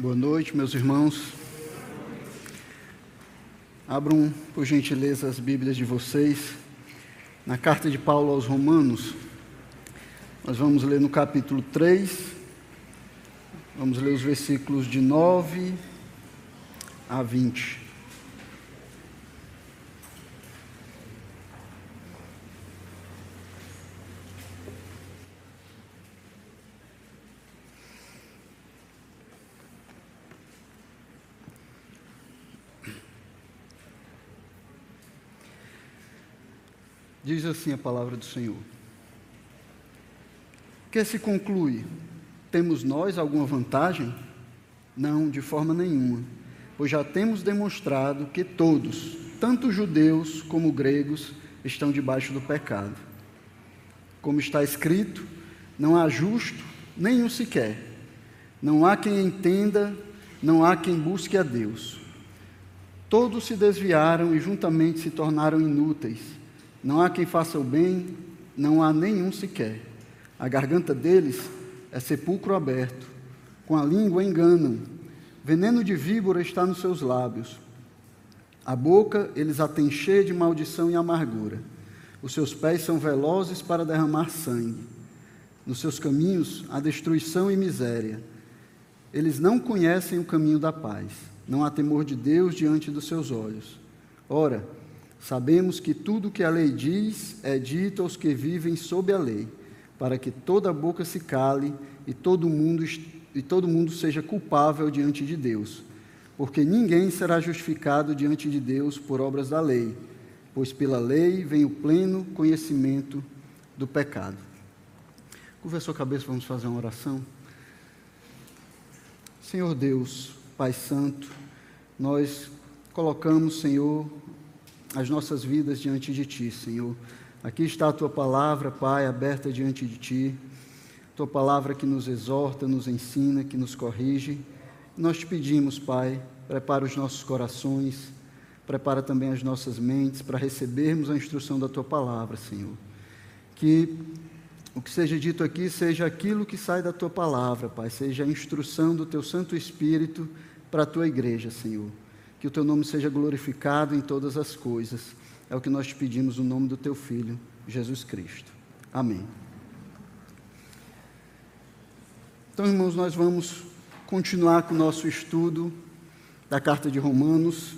Boa noite, meus irmãos. Abram, por gentileza, as Bíblias de vocês. Na carta de Paulo aos Romanos, nós vamos ler no capítulo 3, vamos ler os versículos de 9 a 20. Diz assim a palavra do Senhor. Que se conclui? Temos nós alguma vantagem? Não, de forma nenhuma, pois já temos demonstrado que todos, tanto judeus como gregos, estão debaixo do pecado. Como está escrito, não há justo nenhum sequer. Não há quem entenda, não há quem busque a Deus. Todos se desviaram e juntamente se tornaram inúteis não há quem faça o bem, não há nenhum sequer. A garganta deles é sepulcro aberto, com a língua enganam. Veneno de víbora está nos seus lábios. A boca eles a têm cheia de maldição e amargura. Os seus pés são velozes para derramar sangue. Nos seus caminhos há destruição e miséria. Eles não conhecem o caminho da paz. Não há temor de Deus diante dos seus olhos. Ora, Sabemos que tudo que a lei diz é dito aos que vivem sob a lei, para que toda boca se cale e todo mundo, e todo mundo seja culpável diante de Deus. Porque ninguém será justificado diante de Deus por obras da lei, pois pela lei vem o pleno conhecimento do pecado. Curva a sua cabeça, vamos fazer uma oração. Senhor Deus, Pai Santo, nós colocamos, Senhor, as nossas vidas diante de Ti, Senhor. Aqui está a Tua palavra, Pai, aberta diante de Ti. Tua palavra que nos exorta, nos ensina, que nos corrige. Nós te pedimos, Pai, prepara os nossos corações, prepara também as nossas mentes para recebermos a instrução da Tua palavra, Senhor. Que o que seja dito aqui seja aquilo que sai da Tua palavra, Pai, seja a instrução do Teu Santo Espírito para a Tua igreja, Senhor que o teu nome seja glorificado em todas as coisas. É o que nós te pedimos no nome do teu filho, Jesus Cristo. Amém. Então, irmãos, nós vamos continuar com o nosso estudo da carta de Romanos.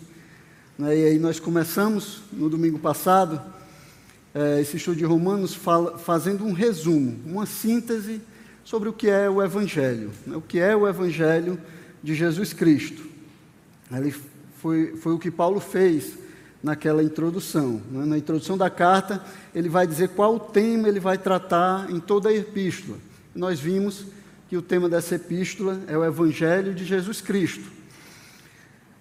Né? E aí nós começamos no domingo passado é, esse estudo de Romanos fazendo um resumo, uma síntese sobre o que é o Evangelho, né? o que é o Evangelho de Jesus Cristo. Ele foi, foi o que Paulo fez naquela introdução. Né? Na introdução da carta, ele vai dizer qual o tema ele vai tratar em toda a epístola. Nós vimos que o tema dessa epístola é o Evangelho de Jesus Cristo.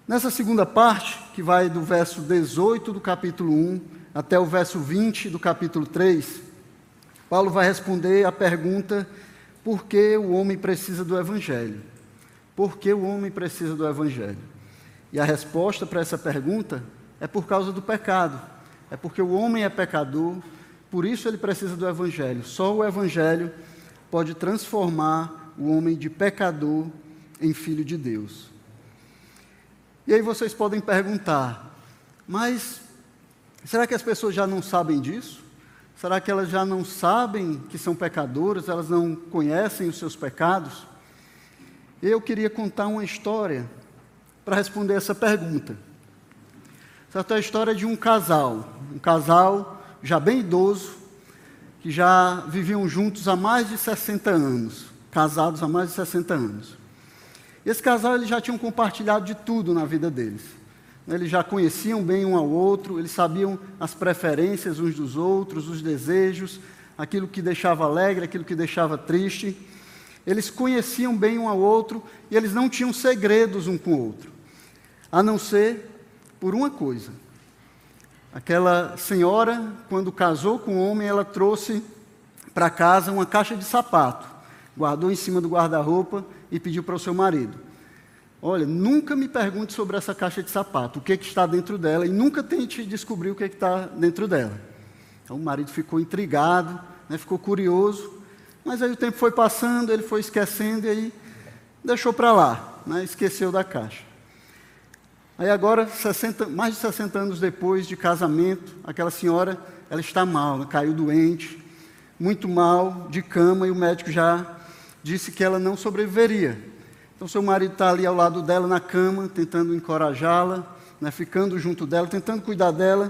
Nessa segunda parte, que vai do verso 18 do capítulo 1 até o verso 20 do capítulo 3, Paulo vai responder a pergunta: por que o homem precisa do Evangelho? Por que o homem precisa do Evangelho? E a resposta para essa pergunta é por causa do pecado. É porque o homem é pecador, por isso ele precisa do Evangelho. Só o Evangelho pode transformar o homem de pecador em filho de Deus. E aí vocês podem perguntar, mas será que as pessoas já não sabem disso? Será que elas já não sabem que são pecadoras, elas não conhecem os seus pecados? Eu queria contar uma história para responder essa pergunta. Essa é a história de um casal, um casal já bem idoso, que já viviam juntos há mais de 60 anos, casados há mais de 60 anos. Esse casal eles já tinham compartilhado de tudo na vida deles. Eles já conheciam bem um ao outro, eles sabiam as preferências uns dos outros, os desejos, aquilo que deixava alegre, aquilo que deixava triste. Eles conheciam bem um ao outro e eles não tinham segredos um com o outro a não ser por uma coisa. Aquela senhora, quando casou com o homem, ela trouxe para casa uma caixa de sapato, guardou em cima do guarda-roupa e pediu para o seu marido: Olha, nunca me pergunte sobre essa caixa de sapato, o que, é que está dentro dela, e nunca tente descobrir o que, é que está dentro dela. Então o marido ficou intrigado, né, ficou curioso, mas aí o tempo foi passando, ele foi esquecendo, e aí deixou para lá, né? esqueceu da caixa. Aí agora, 60, mais de 60 anos depois de casamento, aquela senhora, ela está mal, caiu doente, muito mal, de cama, e o médico já disse que ela não sobreviveria. Então, seu marido está ali ao lado dela na cama, tentando encorajá-la, né, ficando junto dela, tentando cuidar dela,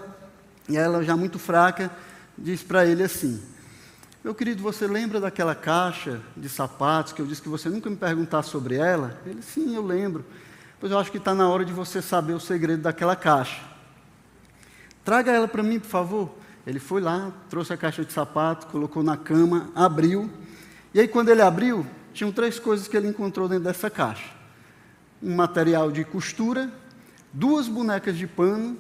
e ela, já muito fraca, diz para ele assim: Meu querido, você lembra daquela caixa de sapatos que eu disse que você nunca me perguntasse sobre ela? Ele, sim, eu lembro. Pois eu acho que está na hora de você saber o segredo daquela caixa. Traga ela para mim, por favor. Ele foi lá, trouxe a caixa de sapato, colocou na cama, abriu. E aí, quando ele abriu, tinham três coisas que ele encontrou dentro dessa caixa: um material de costura, duas bonecas de pano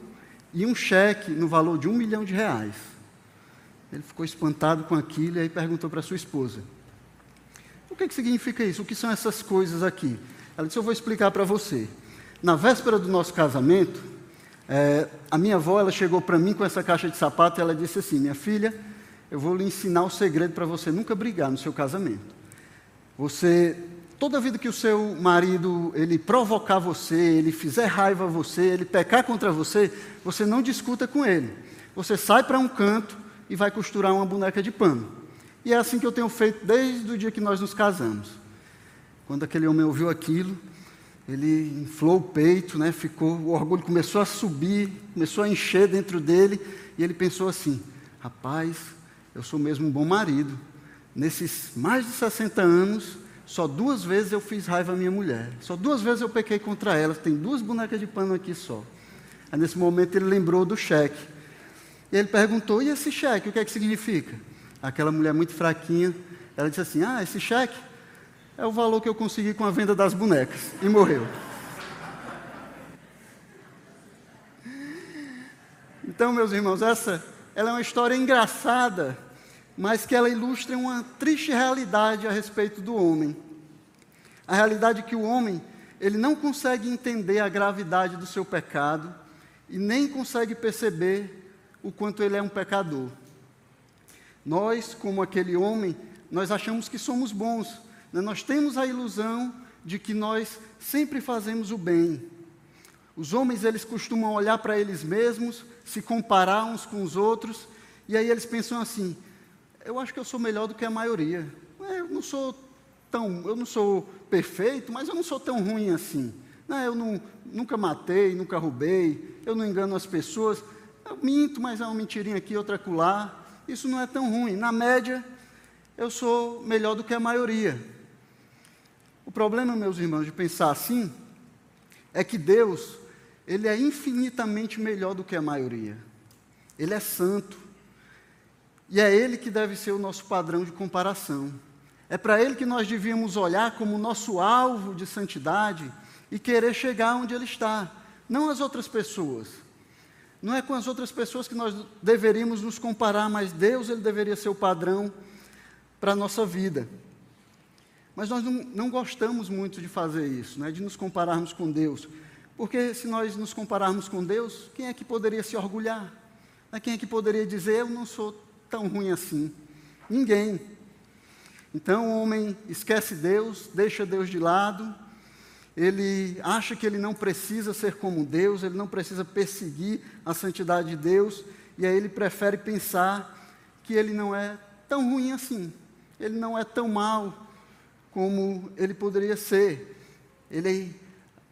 e um cheque no valor de um milhão de reais. Ele ficou espantado com aquilo e aí perguntou para sua esposa: O que, que significa isso? O que são essas coisas aqui? Ela disse: Eu vou explicar para você. Na véspera do nosso casamento, é, a minha avó ela chegou para mim com essa caixa de sapato e ela disse assim: Minha filha, eu vou lhe ensinar o segredo para você nunca brigar no seu casamento. Você, toda vida que o seu marido ele provocar você, ele fizer raiva a você, ele pecar contra você, você não discuta com ele. Você sai para um canto e vai costurar uma boneca de pano. E é assim que eu tenho feito desde o dia que nós nos casamos. Quando aquele homem ouviu aquilo, ele inflou o peito, né, ficou, o orgulho começou a subir, começou a encher dentro dele, e ele pensou assim: rapaz, eu sou mesmo um bom marido. Nesses mais de 60 anos, só duas vezes eu fiz raiva à minha mulher. Só duas vezes eu pequei contra ela. Tem duas bonecas de pano aqui só. Aí nesse momento ele lembrou do cheque. E ele perguntou: e esse cheque, o que é que significa? Aquela mulher muito fraquinha, ela disse assim: ah, esse cheque é o valor que eu consegui com a venda das bonecas. E morreu. Então, meus irmãos, essa ela é uma história engraçada, mas que ela ilustra uma triste realidade a respeito do homem. A realidade que o homem, ele não consegue entender a gravidade do seu pecado e nem consegue perceber o quanto ele é um pecador. Nós, como aquele homem, nós achamos que somos bons, nós temos a ilusão de que nós sempre fazemos o bem. Os homens, eles costumam olhar para eles mesmos, se comparar uns com os outros, e aí eles pensam assim: eu acho que eu sou melhor do que a maioria. É, eu não sou tão, eu não sou perfeito, mas eu não sou tão ruim assim. Eu não, nunca matei, nunca roubei, eu não engano as pessoas. Eu minto, mas é uma mentirinha aqui, outra acolá. Isso não é tão ruim. Na média, eu sou melhor do que a maioria. O problema, meus irmãos, de pensar assim, é que Deus, Ele é infinitamente melhor do que a maioria. Ele é santo. E é Ele que deve ser o nosso padrão de comparação. É para Ele que nós devíamos olhar como nosso alvo de santidade e querer chegar onde Ele está, não as outras pessoas. Não é com as outras pessoas que nós deveríamos nos comparar, mas Deus ele deveria ser o padrão para a nossa vida. Mas nós não, não gostamos muito de fazer isso, né, de nos compararmos com Deus. Porque se nós nos compararmos com Deus, quem é que poderia se orgulhar? Né, quem é que poderia dizer, eu não sou tão ruim assim? Ninguém. Então o homem esquece Deus, deixa Deus de lado, ele acha que ele não precisa ser como Deus, ele não precisa perseguir a santidade de Deus, e aí ele prefere pensar que ele não é tão ruim assim, ele não é tão mal, como ele poderia ser. Ele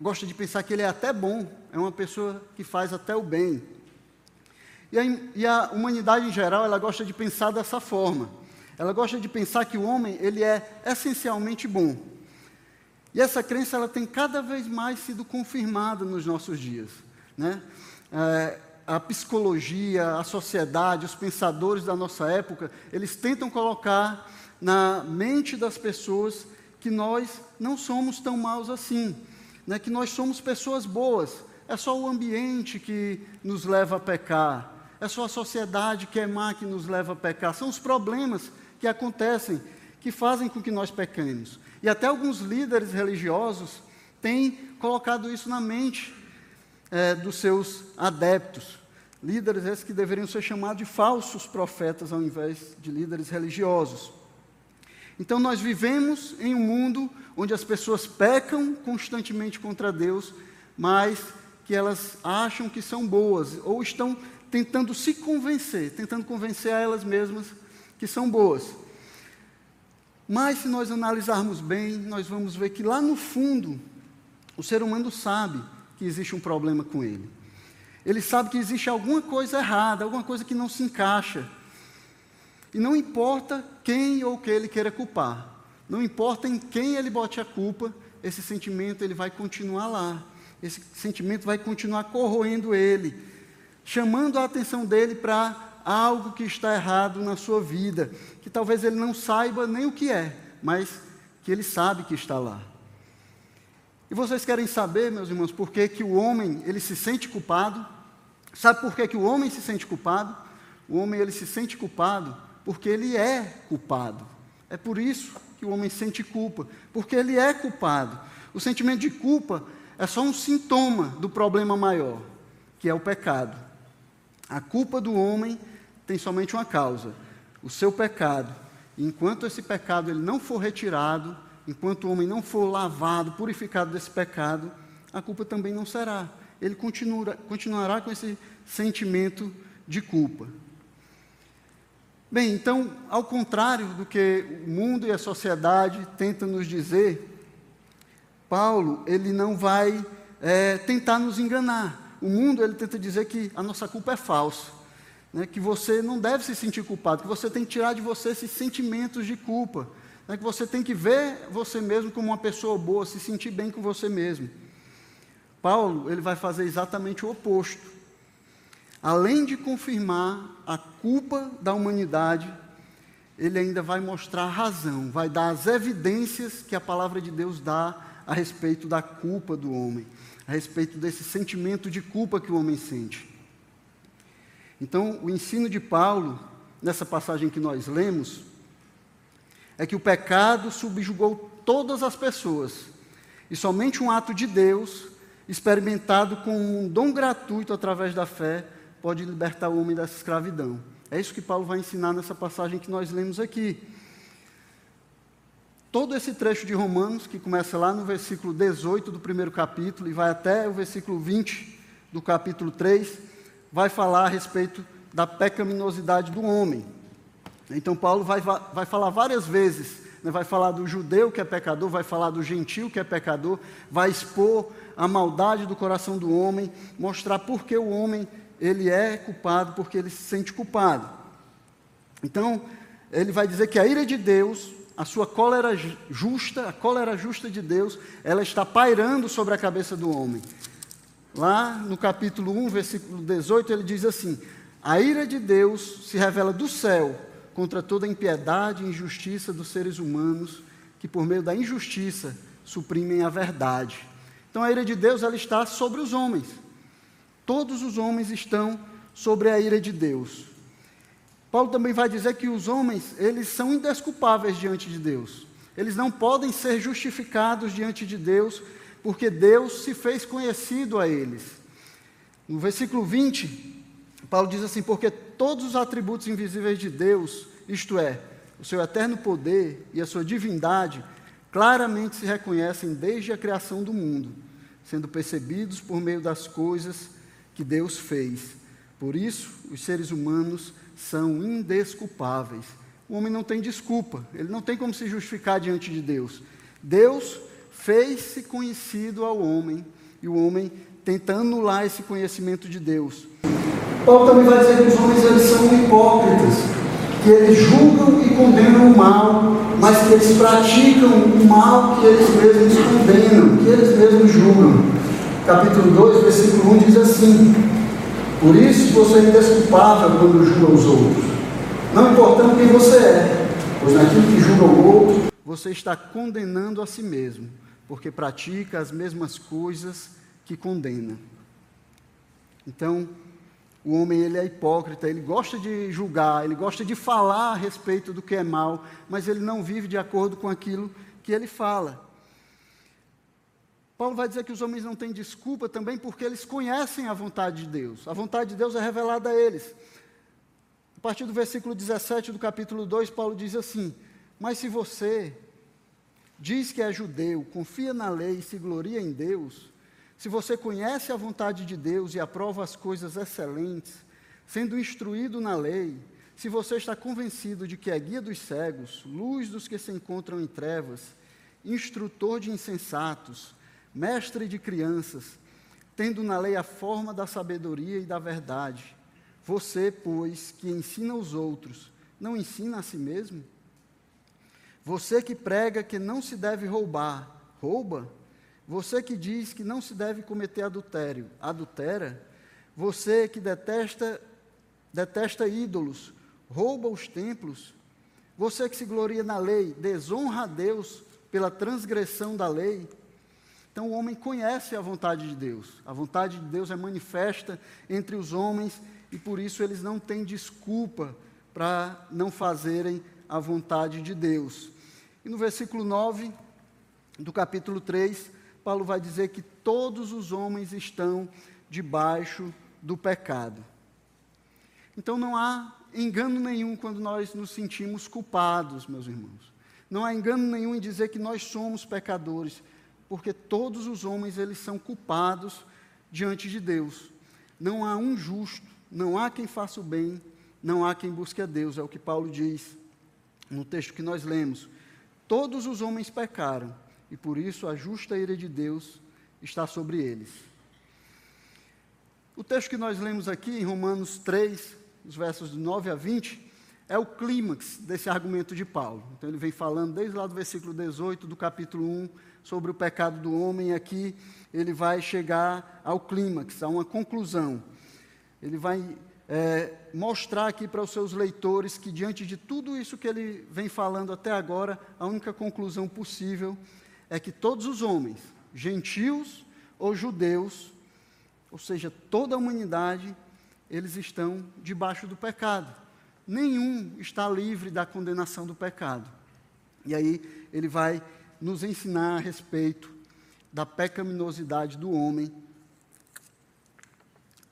gosta de pensar que ele é até bom, é uma pessoa que faz até o bem. E a, e a humanidade em geral, ela gosta de pensar dessa forma. Ela gosta de pensar que o homem, ele é essencialmente bom. E essa crença, ela tem cada vez mais sido confirmada nos nossos dias. Né? É, a psicologia, a sociedade, os pensadores da nossa época, eles tentam colocar na mente das pessoas que nós não somos tão maus assim, né? que nós somos pessoas boas. É só o ambiente que nos leva a pecar, é só a sociedade que é má que nos leva a pecar. São os problemas que acontecem que fazem com que nós pequemos. E até alguns líderes religiosos têm colocado isso na mente é, dos seus adeptos. Líderes esses que deveriam ser chamados de falsos profetas ao invés de líderes religiosos. Então nós vivemos em um mundo onde as pessoas pecam constantemente contra Deus, mas que elas acham que são boas, ou estão tentando se convencer, tentando convencer a elas mesmas que são boas. Mas se nós analisarmos bem, nós vamos ver que lá no fundo, o ser humano sabe que existe um problema com ele. Ele sabe que existe alguma coisa errada, alguma coisa que não se encaixa. E não importa quem ou que ele queira culpar, não importa em quem ele bote a culpa, esse sentimento ele vai continuar lá. Esse sentimento vai continuar corroendo ele, chamando a atenção dele para algo que está errado na sua vida, que talvez ele não saiba nem o que é, mas que ele sabe que está lá. E vocês querem saber, meus irmãos, por que, que o homem ele se sente culpado? Sabe por que, que o homem se sente culpado? O homem ele se sente culpado porque ele é culpado. É por isso que o homem sente culpa, porque ele é culpado. O sentimento de culpa é só um sintoma do problema maior, que é o pecado. A culpa do homem tem somente uma causa: o seu pecado. Enquanto esse pecado ele não for retirado, enquanto o homem não for lavado, purificado desse pecado, a culpa também não será. Ele continua, continuará com esse sentimento de culpa. Bem, então, ao contrário do que o mundo e a sociedade tentam nos dizer, Paulo ele não vai é, tentar nos enganar. O mundo ele tenta dizer que a nossa culpa é falsa né, que você não deve se sentir culpado, que você tem que tirar de você esses sentimentos de culpa, né, que você tem que ver você mesmo como uma pessoa boa, se sentir bem com você mesmo. Paulo ele vai fazer exatamente o oposto. Além de confirmar a culpa da humanidade, ele ainda vai mostrar a razão, vai dar as evidências que a palavra de Deus dá a respeito da culpa do homem, a respeito desse sentimento de culpa que o homem sente. Então, o ensino de Paulo, nessa passagem que nós lemos, é que o pecado subjugou todas as pessoas, e somente um ato de Deus, experimentado com um dom gratuito através da fé, pode libertar o homem dessa escravidão. É isso que Paulo vai ensinar nessa passagem que nós lemos aqui. Todo esse trecho de Romanos, que começa lá no versículo 18 do primeiro capítulo e vai até o versículo 20 do capítulo 3, vai falar a respeito da pecaminosidade do homem. Então, Paulo vai, vai falar várias vezes, né, vai falar do judeu que é pecador, vai falar do gentil que é pecador, vai expor a maldade do coração do homem, mostrar por que o homem ele é culpado, porque ele se sente culpado. Então, ele vai dizer que a ira de Deus, a sua cólera justa, a cólera justa de Deus, ela está pairando sobre a cabeça do homem. Lá no capítulo 1, versículo 18, ele diz assim: A ira de Deus se revela do céu contra toda a impiedade e injustiça dos seres humanos, que por meio da injustiça suprimem a verdade. Então a ira de Deus ela está sobre os homens. Todos os homens estão sobre a ira de Deus. Paulo também vai dizer que os homens, eles são indesculpáveis diante de Deus. Eles não podem ser justificados diante de Deus porque Deus se fez conhecido a eles. No versículo 20, Paulo diz assim: Porque todos os atributos invisíveis de Deus, isto é, o seu eterno poder e a sua divindade, claramente se reconhecem desde a criação do mundo, sendo percebidos por meio das coisas que Deus fez. Por isso, os seres humanos são indesculpáveis. O homem não tem desculpa, ele não tem como se justificar diante de Deus. Deus fez-se conhecido ao homem, e o homem tenta anular esse conhecimento de Deus. Paulo também vai dizer que os homens eles são hipócritas, que eles julgam e condenam o mal, mas que eles praticam o mal que eles mesmos condenam, que eles mesmos julgam. Capítulo 2, versículo 1 diz assim: Por isso você é indesculpável quando julga os outros, não importando quem você é, pois naquilo que julga o outro, você está condenando a si mesmo porque pratica as mesmas coisas que condena. Então, o homem ele é hipócrita, ele gosta de julgar, ele gosta de falar a respeito do que é mal, mas ele não vive de acordo com aquilo que ele fala. Paulo vai dizer que os homens não têm desculpa também porque eles conhecem a vontade de Deus. A vontade de Deus é revelada a eles. A partir do versículo 17 do capítulo 2, Paulo diz assim: Mas se você diz que é judeu, confia na lei e se gloria em Deus, se você conhece a vontade de Deus e aprova as coisas excelentes, sendo instruído na lei, se você está convencido de que é guia dos cegos, luz dos que se encontram em trevas, instrutor de insensatos, mestre de crianças, tendo na lei a forma da sabedoria e da verdade, você, pois, que ensina os outros, não ensina a si mesmo? Você que prega que não se deve roubar, rouba? Você que diz que não se deve cometer adultério, adultera? Você que detesta detesta ídolos, rouba os templos? Você que se gloria na lei, desonra a Deus pela transgressão da lei? Então o homem conhece a vontade de Deus. A vontade de Deus é manifesta entre os homens e por isso eles não têm desculpa para não fazerem a vontade de Deus. E no versículo 9 do capítulo 3, Paulo vai dizer que todos os homens estão debaixo do pecado. Então não há engano nenhum quando nós nos sentimos culpados, meus irmãos. Não há engano nenhum em dizer que nós somos pecadores, porque todos os homens eles são culpados diante de Deus. Não há um justo, não há quem faça o bem, não há quem busque a Deus, é o que Paulo diz no texto que nós lemos. Todos os homens pecaram, e por isso a justa ira de Deus está sobre eles. O texto que nós lemos aqui, em Romanos 3, os versos de 9 a 20, é o clímax desse argumento de Paulo. Então ele vem falando desde lá do versículo 18 do capítulo 1 sobre o pecado do homem, e aqui ele vai chegar ao clímax, a uma conclusão. Ele vai é, mostrar aqui para os seus leitores que, diante de tudo isso que ele vem falando até agora, a única conclusão possível é que todos os homens, gentios ou judeus, ou seja, toda a humanidade, eles estão debaixo do pecado. Nenhum está livre da condenação do pecado. E aí ele vai nos ensinar a respeito da pecaminosidade do homem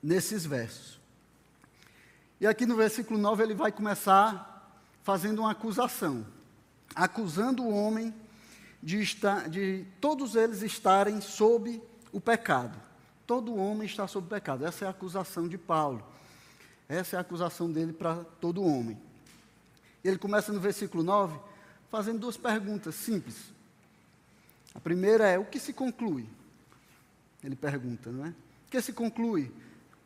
nesses versos. E aqui no versículo 9 ele vai começar fazendo uma acusação, acusando o homem de, estar, de todos eles estarem sob o pecado. Todo homem está sob o pecado. Essa é a acusação de Paulo. Essa é a acusação dele para todo homem. Ele começa no versículo 9 fazendo duas perguntas simples. A primeira é: o que se conclui? Ele pergunta, não é? O que se conclui?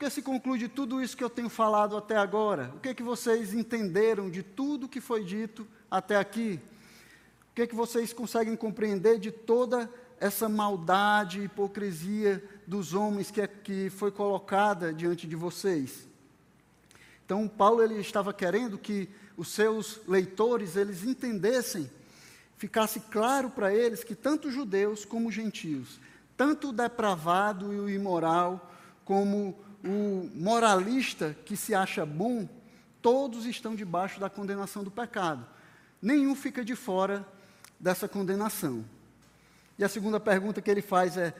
que se conclui de tudo isso que eu tenho falado até agora? O que é que vocês entenderam de tudo que foi dito até aqui? O que é que vocês conseguem compreender de toda essa maldade e hipocrisia dos homens que, é, que foi colocada diante de vocês? Então, Paulo ele estava querendo que os seus leitores eles entendessem, ficasse claro para eles que tanto judeus como gentios, tanto o depravado e o imoral, como o moralista que se acha bom, todos estão debaixo da condenação do pecado. Nenhum fica de fora dessa condenação. E a segunda pergunta que ele faz é: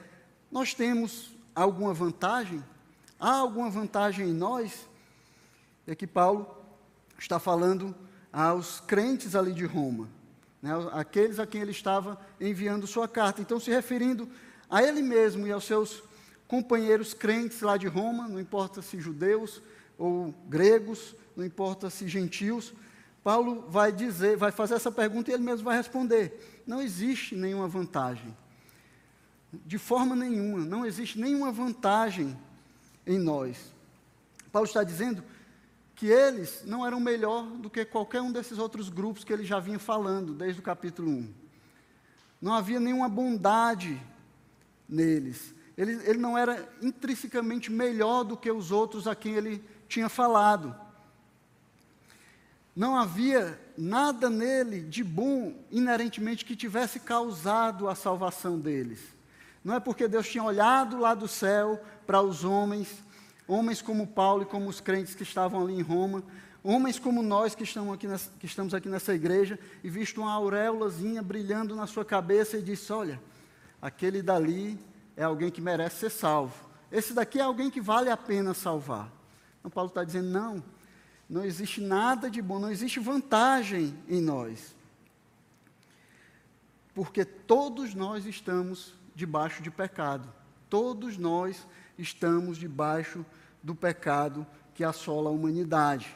nós temos alguma vantagem? Há alguma vantagem em nós? É que Paulo está falando aos crentes ali de Roma, né, aqueles a quem ele estava enviando sua carta. Então, se referindo a ele mesmo e aos seus companheiros crentes lá de Roma, não importa se judeus ou gregos, não importa se gentios, Paulo vai dizer, vai fazer essa pergunta e ele mesmo vai responder: não existe nenhuma vantagem. De forma nenhuma, não existe nenhuma vantagem em nós. Paulo está dizendo que eles não eram melhor do que qualquer um desses outros grupos que ele já vinha falando desde o capítulo 1. Não havia nenhuma bondade neles. Ele, ele não era intrinsecamente melhor do que os outros a quem ele tinha falado. Não havia nada nele de bom inerentemente que tivesse causado a salvação deles. Não é porque Deus tinha olhado lá do céu para os homens, homens como Paulo e como os crentes que estavam ali em Roma, homens como nós que estamos aqui nessa, que estamos aqui nessa igreja, e visto uma auréolazinha brilhando na sua cabeça e disse: Olha, aquele dali é alguém que merece ser salvo. Esse daqui é alguém que vale a pena salvar. Então, Paulo está dizendo: não, não existe nada de bom, não existe vantagem em nós. porque todos nós estamos debaixo de pecado. Todos nós estamos debaixo do pecado que assola a humanidade.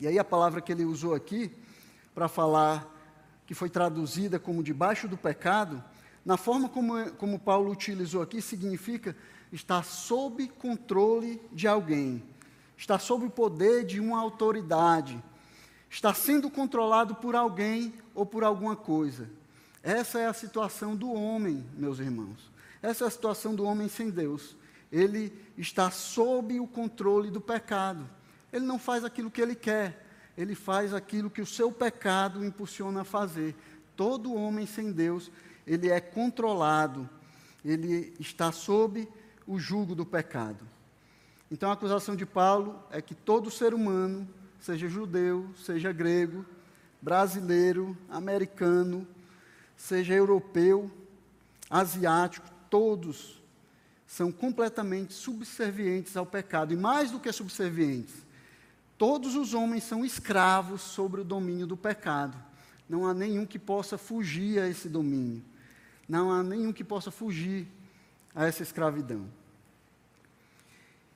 E aí a palavra que ele usou aqui para falar que foi traduzida como debaixo do pecado, na forma como, como Paulo utilizou aqui, significa estar sob controle de alguém, estar sob o poder de uma autoridade, está sendo controlado por alguém ou por alguma coisa. Essa é a situação do homem, meus irmãos. Essa é a situação do homem sem Deus. Ele está sob o controle do pecado. Ele não faz aquilo que ele quer, ele faz aquilo que o seu pecado o impulsiona a fazer. Todo homem sem Deus, ele é controlado, ele está sob o jugo do pecado. Então a acusação de Paulo é que todo ser humano, seja judeu, seja grego, brasileiro, americano, seja europeu, asiático, todos são completamente subservientes ao pecado. E mais do que subservientes, todos os homens são escravos sobre o domínio do pecado. Não há nenhum que possa fugir a esse domínio. Não há nenhum que possa fugir a essa escravidão.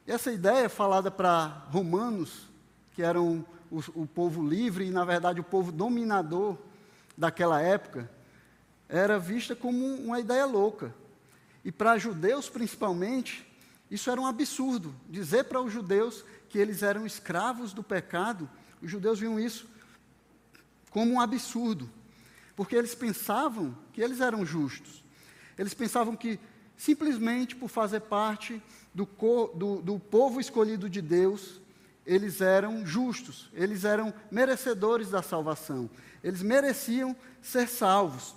Essa ideia é falada para romanos, que eram o, o povo livre e, na verdade, o povo dominador daquela época, era vista como uma ideia louca. E para judeus, principalmente, isso era um absurdo. Dizer para os judeus que eles eram escravos do pecado, os judeus viam isso como um absurdo. Porque eles pensavam que eles eram justos. Eles pensavam que, simplesmente por fazer parte do, do, do povo escolhido de Deus, eles eram justos, eles eram merecedores da salvação, eles mereciam ser salvos.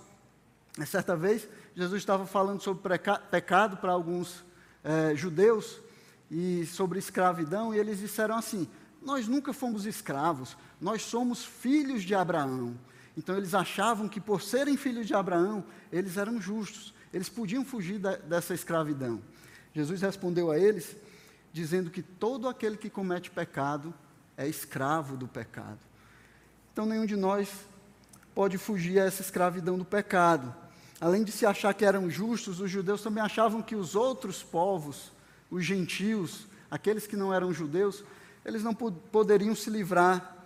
Certa vez, Jesus estava falando sobre pecado para alguns é, judeus e sobre escravidão, e eles disseram assim: Nós nunca fomos escravos, nós somos filhos de Abraão. Então eles achavam que por serem filhos de Abraão, eles eram justos, eles podiam fugir da, dessa escravidão. Jesus respondeu a eles, dizendo que todo aquele que comete pecado é escravo do pecado. Então nenhum de nós pode fugir a essa escravidão do pecado. Além de se achar que eram justos, os judeus também achavam que os outros povos, os gentios, aqueles que não eram judeus, eles não poderiam se livrar,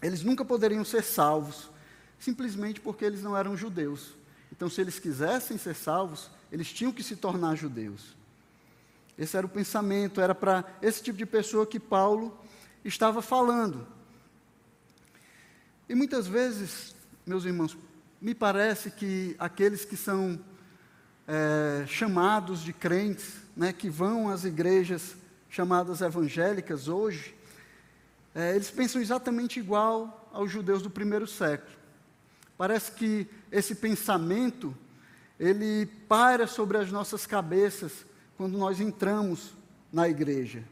eles nunca poderiam ser salvos, simplesmente porque eles não eram judeus. Então, se eles quisessem ser salvos, eles tinham que se tornar judeus. Esse era o pensamento, era para esse tipo de pessoa que Paulo estava falando. E muitas vezes meus irmãos, me parece que aqueles que são é, chamados de crentes, né, que vão às igrejas chamadas evangélicas hoje, é, eles pensam exatamente igual aos judeus do primeiro século. Parece que esse pensamento ele paira sobre as nossas cabeças quando nós entramos na igreja.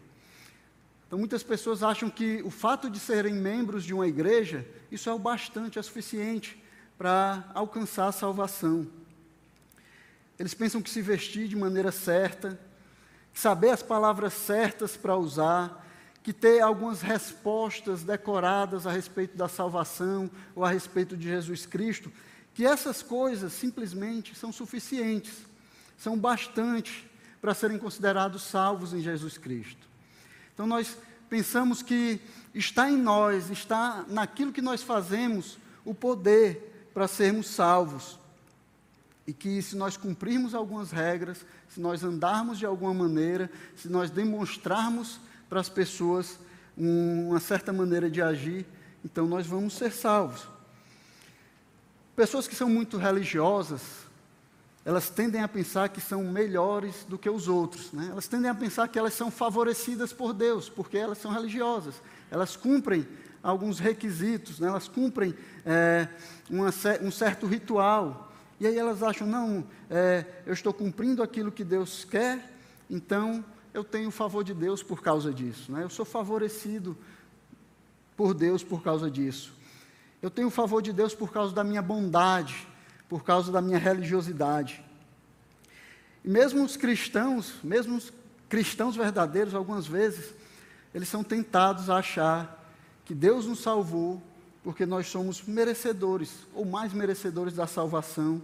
Então, muitas pessoas acham que o fato de serem membros de uma igreja, isso é o bastante, é suficiente para alcançar a salvação. Eles pensam que se vestir de maneira certa, saber as palavras certas para usar, que ter algumas respostas decoradas a respeito da salvação ou a respeito de Jesus Cristo, que essas coisas simplesmente são suficientes, são bastante para serem considerados salvos em Jesus Cristo. Então nós pensamos que está em nós, está naquilo que nós fazemos, o poder para sermos salvos. E que se nós cumprirmos algumas regras, se nós andarmos de alguma maneira, se nós demonstrarmos para as pessoas uma certa maneira de agir, então nós vamos ser salvos. Pessoas que são muito religiosas, elas tendem a pensar que são melhores do que os outros. Né? Elas tendem a pensar que elas são favorecidas por Deus, porque elas são religiosas. Elas cumprem alguns requisitos, né? elas cumprem é, uma, um certo ritual. E aí elas acham, não, é, eu estou cumprindo aquilo que Deus quer, então eu tenho o favor de Deus por causa disso. Né? Eu sou favorecido por Deus por causa disso. Eu tenho o favor de Deus por causa da minha bondade por causa da minha religiosidade. E mesmo os cristãos, mesmo os cristãos verdadeiros, algumas vezes, eles são tentados a achar que Deus nos salvou porque nós somos merecedores, ou mais merecedores da salvação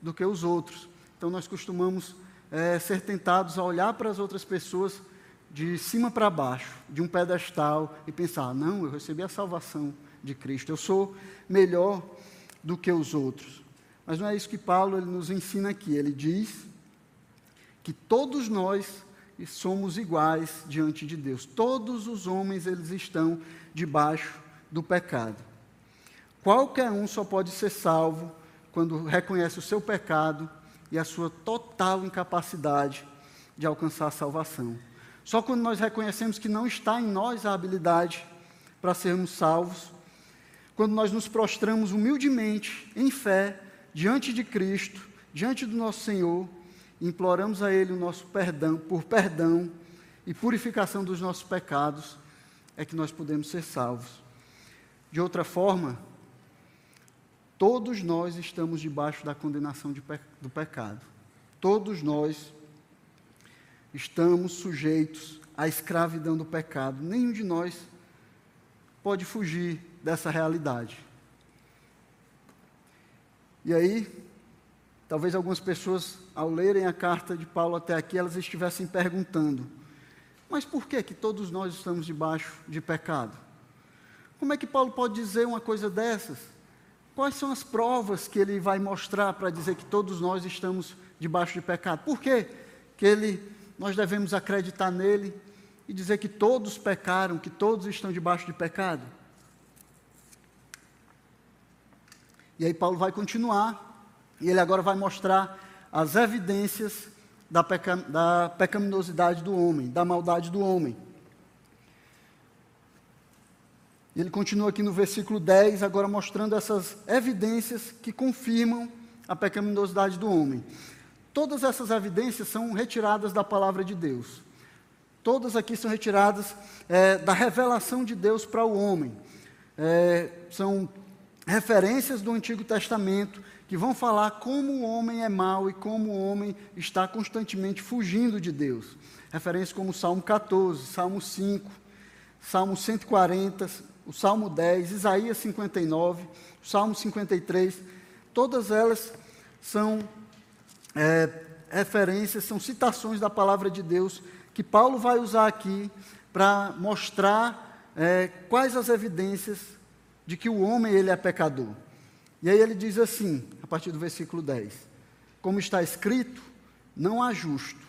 do que os outros. Então nós costumamos é, ser tentados a olhar para as outras pessoas de cima para baixo, de um pedestal, e pensar: não, eu recebi a salvação de Cristo, eu sou melhor do que os outros. Mas não é isso que Paulo ele nos ensina aqui. Ele diz que todos nós somos iguais diante de Deus. Todos os homens eles estão debaixo do pecado. Qualquer um só pode ser salvo quando reconhece o seu pecado e a sua total incapacidade de alcançar a salvação. Só quando nós reconhecemos que não está em nós a habilidade para sermos salvos, quando nós nos prostramos humildemente, em fé, diante de Cristo, diante do nosso Senhor, imploramos a Ele o nosso perdão, por perdão e purificação dos nossos pecados, é que nós podemos ser salvos. De outra forma, todos nós estamos debaixo da condenação de do pecado. Todos nós estamos sujeitos à escravidão do pecado. Nenhum de nós pode fugir dessa realidade. E aí, talvez algumas pessoas, ao lerem a carta de Paulo até aqui, elas estivessem perguntando: mas por que que todos nós estamos debaixo de pecado? Como é que Paulo pode dizer uma coisa dessas? Quais são as provas que ele vai mostrar para dizer que todos nós estamos debaixo de pecado? Por que que ele, nós devemos acreditar nele e dizer que todos pecaram, que todos estão debaixo de pecado? E aí Paulo vai continuar, e ele agora vai mostrar as evidências da, peca, da pecaminosidade do homem, da maldade do homem. Ele continua aqui no versículo 10, agora mostrando essas evidências que confirmam a pecaminosidade do homem. Todas essas evidências são retiradas da palavra de Deus. Todas aqui são retiradas é, da revelação de Deus para o homem. É, são referências do Antigo Testamento que vão falar como o homem é mau e como o homem está constantemente fugindo de Deus. Referências como Salmo 14, Salmo 5, Salmo 140, o Salmo 10, Isaías 59, o Salmo 53, todas elas são é, referências, são citações da palavra de Deus que Paulo vai usar aqui para mostrar é, quais as evidências de que o homem ele é pecador. E aí ele diz assim, a partir do versículo 10: Como está escrito, não há justo,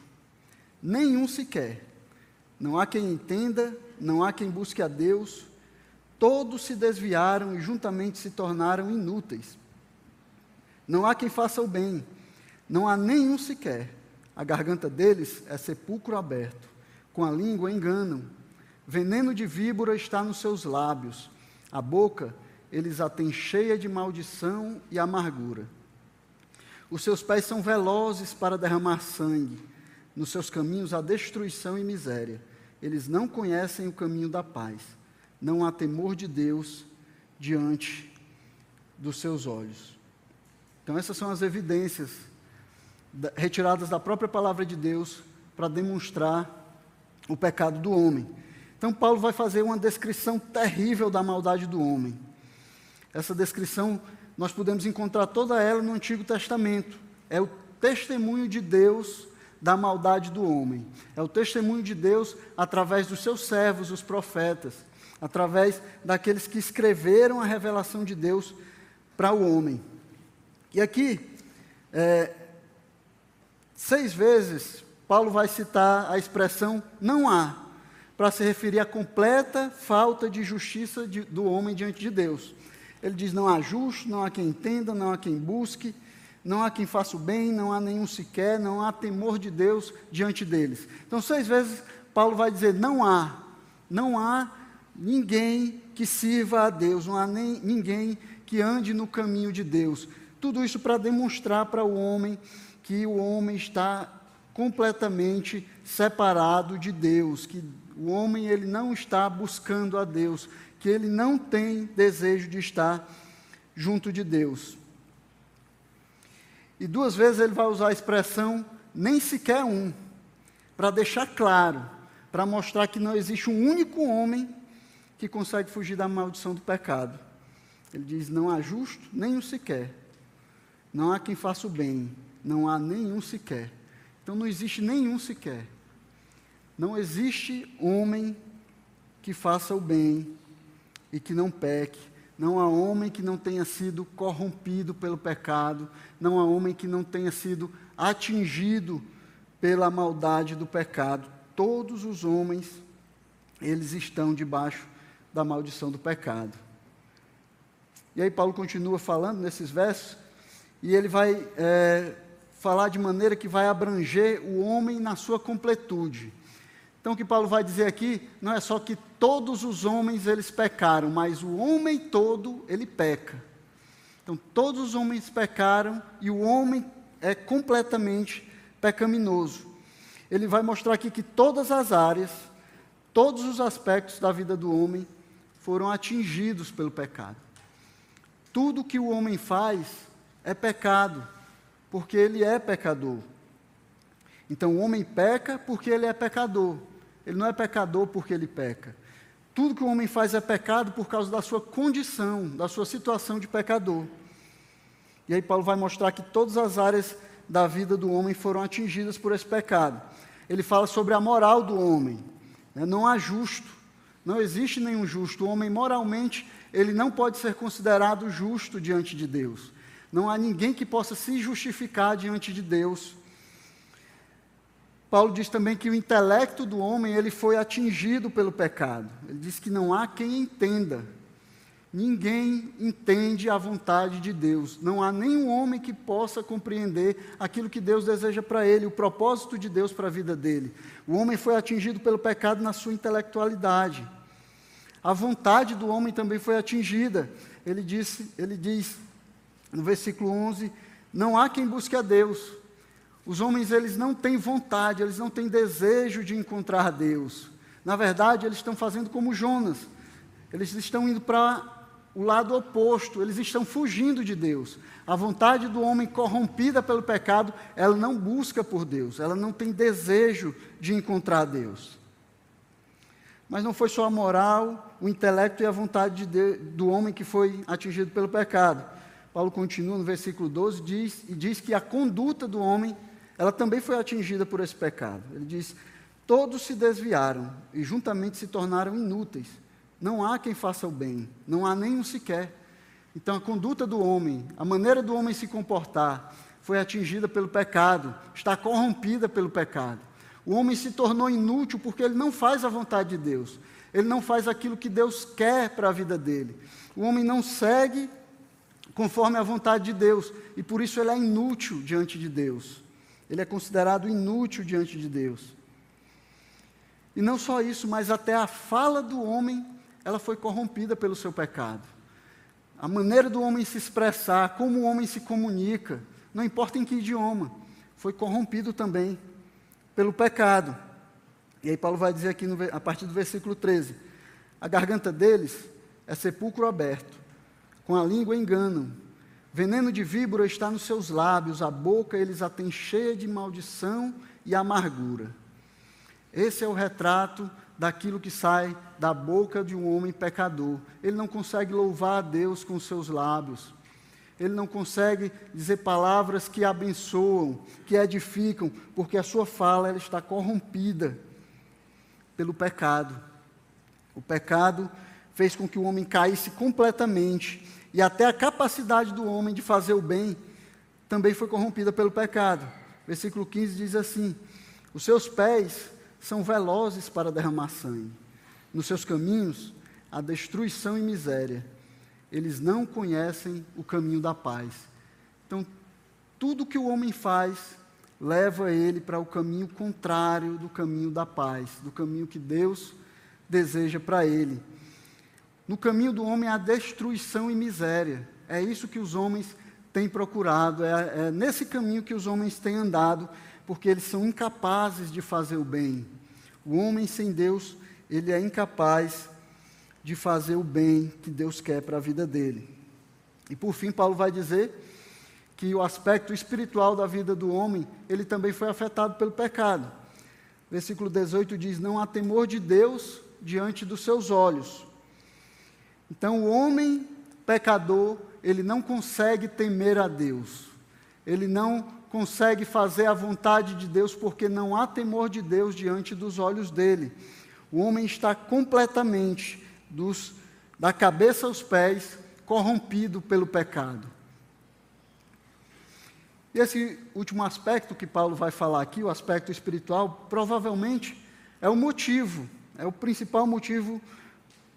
nenhum sequer. Não há quem entenda, não há quem busque a Deus. Todos se desviaram e juntamente se tornaram inúteis. Não há quem faça o bem, não há nenhum sequer. A garganta deles é sepulcro aberto, com a língua enganam. Veneno de víbora está nos seus lábios a boca eles a têm cheia de maldição e amargura. Os seus pés são velozes para derramar sangue. Nos seus caminhos há destruição e miséria. Eles não conhecem o caminho da paz. Não há temor de Deus diante dos seus olhos. Então, essas são as evidências retiradas da própria palavra de Deus para demonstrar o pecado do homem. Então, Paulo vai fazer uma descrição terrível da maldade do homem. Essa descrição, nós podemos encontrar toda ela no Antigo Testamento. É o testemunho de Deus da maldade do homem. É o testemunho de Deus através dos seus servos, os profetas, através daqueles que escreveram a revelação de Deus para o homem. E aqui, é, seis vezes, Paulo vai citar a expressão não há para se referir à completa falta de justiça de, do homem diante de Deus. Ele diz: não há justo, não há quem entenda, não há quem busque, não há quem faça o bem, não há nenhum sequer, não há temor de Deus diante deles. Então, seis vezes Paulo vai dizer: não há, não há ninguém que sirva a Deus, não há nem, ninguém que ande no caminho de Deus. Tudo isso para demonstrar para o homem que o homem está completamente separado de Deus, que o homem ele não está buscando a Deus, que ele não tem desejo de estar junto de Deus. E duas vezes ele vai usar a expressão nem sequer um, para deixar claro, para mostrar que não existe um único homem que consegue fugir da maldição do pecado. Ele diz: Não há justo nenhum sequer. Não há quem faça o bem. Não há nenhum sequer. Então não existe nenhum sequer. Não existe homem que faça o bem e que não peque. Não há homem que não tenha sido corrompido pelo pecado. Não há homem que não tenha sido atingido pela maldade do pecado. Todos os homens, eles estão debaixo da maldição do pecado. E aí Paulo continua falando nesses versos, e ele vai é, falar de maneira que vai abranger o homem na sua completude. Então o que Paulo vai dizer aqui não é só que todos os homens eles pecaram, mas o homem todo ele peca. Então todos os homens pecaram e o homem é completamente pecaminoso. Ele vai mostrar aqui que todas as áreas, todos os aspectos da vida do homem foram atingidos pelo pecado. Tudo que o homem faz é pecado, porque ele é pecador. Então o homem peca porque ele é pecador. Ele não é pecador porque ele peca. Tudo que o homem faz é pecado por causa da sua condição, da sua situação de pecador. E aí Paulo vai mostrar que todas as áreas da vida do homem foram atingidas por esse pecado. Ele fala sobre a moral do homem. Né? Não há justo. Não existe nenhum justo. O homem moralmente ele não pode ser considerado justo diante de Deus. Não há ninguém que possa se justificar diante de Deus. Paulo diz também que o intelecto do homem ele foi atingido pelo pecado. Ele diz que não há quem entenda. Ninguém entende a vontade de Deus. Não há nenhum homem que possa compreender aquilo que Deus deseja para ele, o propósito de Deus para a vida dele. O homem foi atingido pelo pecado na sua intelectualidade a vontade do homem também foi atingida. Ele, disse, ele diz no versículo 11: Não há quem busque a Deus. Os homens eles não têm vontade, eles não têm desejo de encontrar Deus. Na verdade, eles estão fazendo como Jonas. Eles estão indo para o lado oposto, eles estão fugindo de Deus. A vontade do homem corrompida pelo pecado, ela não busca por Deus, ela não tem desejo de encontrar Deus. Mas não foi só a moral, o intelecto e a vontade de, do homem que foi atingido pelo pecado. Paulo continua no versículo 12 diz, e diz que a conduta do homem, ela também foi atingida por esse pecado. Ele diz: Todos se desviaram e juntamente se tornaram inúteis. Não há quem faça o bem, não há nenhum sequer. Então a conduta do homem, a maneira do homem se comportar, foi atingida pelo pecado, está corrompida pelo pecado. O homem se tornou inútil porque ele não faz a vontade de Deus. Ele não faz aquilo que Deus quer para a vida dele. O homem não segue conforme a vontade de Deus e por isso ele é inútil diante de Deus. Ele é considerado inútil diante de Deus. E não só isso, mas até a fala do homem, ela foi corrompida pelo seu pecado. A maneira do homem se expressar, como o homem se comunica, não importa em que idioma, foi corrompido também pelo pecado. E aí Paulo vai dizer aqui no, a partir do versículo 13: a garganta deles é sepulcro aberto, com a língua enganam, veneno de víbora está nos seus lábios, a boca eles a têm cheia de maldição e amargura. Esse é o retrato daquilo que sai da boca de um homem pecador. Ele não consegue louvar a Deus com seus lábios ele não consegue dizer palavras que abençoam, que edificam, porque a sua fala ela está corrompida pelo pecado. O pecado fez com que o homem caísse completamente, e até a capacidade do homem de fazer o bem também foi corrompida pelo pecado. Versículo 15 diz assim: Os seus pés são velozes para derramar sangue, nos seus caminhos há destruição e miséria eles não conhecem o caminho da paz. Então, tudo que o homem faz leva ele para o caminho contrário do caminho da paz, do caminho que Deus deseja para ele. No caminho do homem há destruição e miséria. É isso que os homens têm procurado, é, é nesse caminho que os homens têm andado, porque eles são incapazes de fazer o bem. O homem sem Deus, ele é incapaz de fazer o bem que Deus quer para a vida dele. E por fim, Paulo vai dizer que o aspecto espiritual da vida do homem, ele também foi afetado pelo pecado. Versículo 18 diz: Não há temor de Deus diante dos seus olhos. Então, o homem pecador, ele não consegue temer a Deus. Ele não consegue fazer a vontade de Deus porque não há temor de Deus diante dos olhos dele. O homem está completamente dos, da cabeça aos pés corrompido pelo pecado. E esse último aspecto que Paulo vai falar aqui, o aspecto espiritual, provavelmente é o motivo, é o principal motivo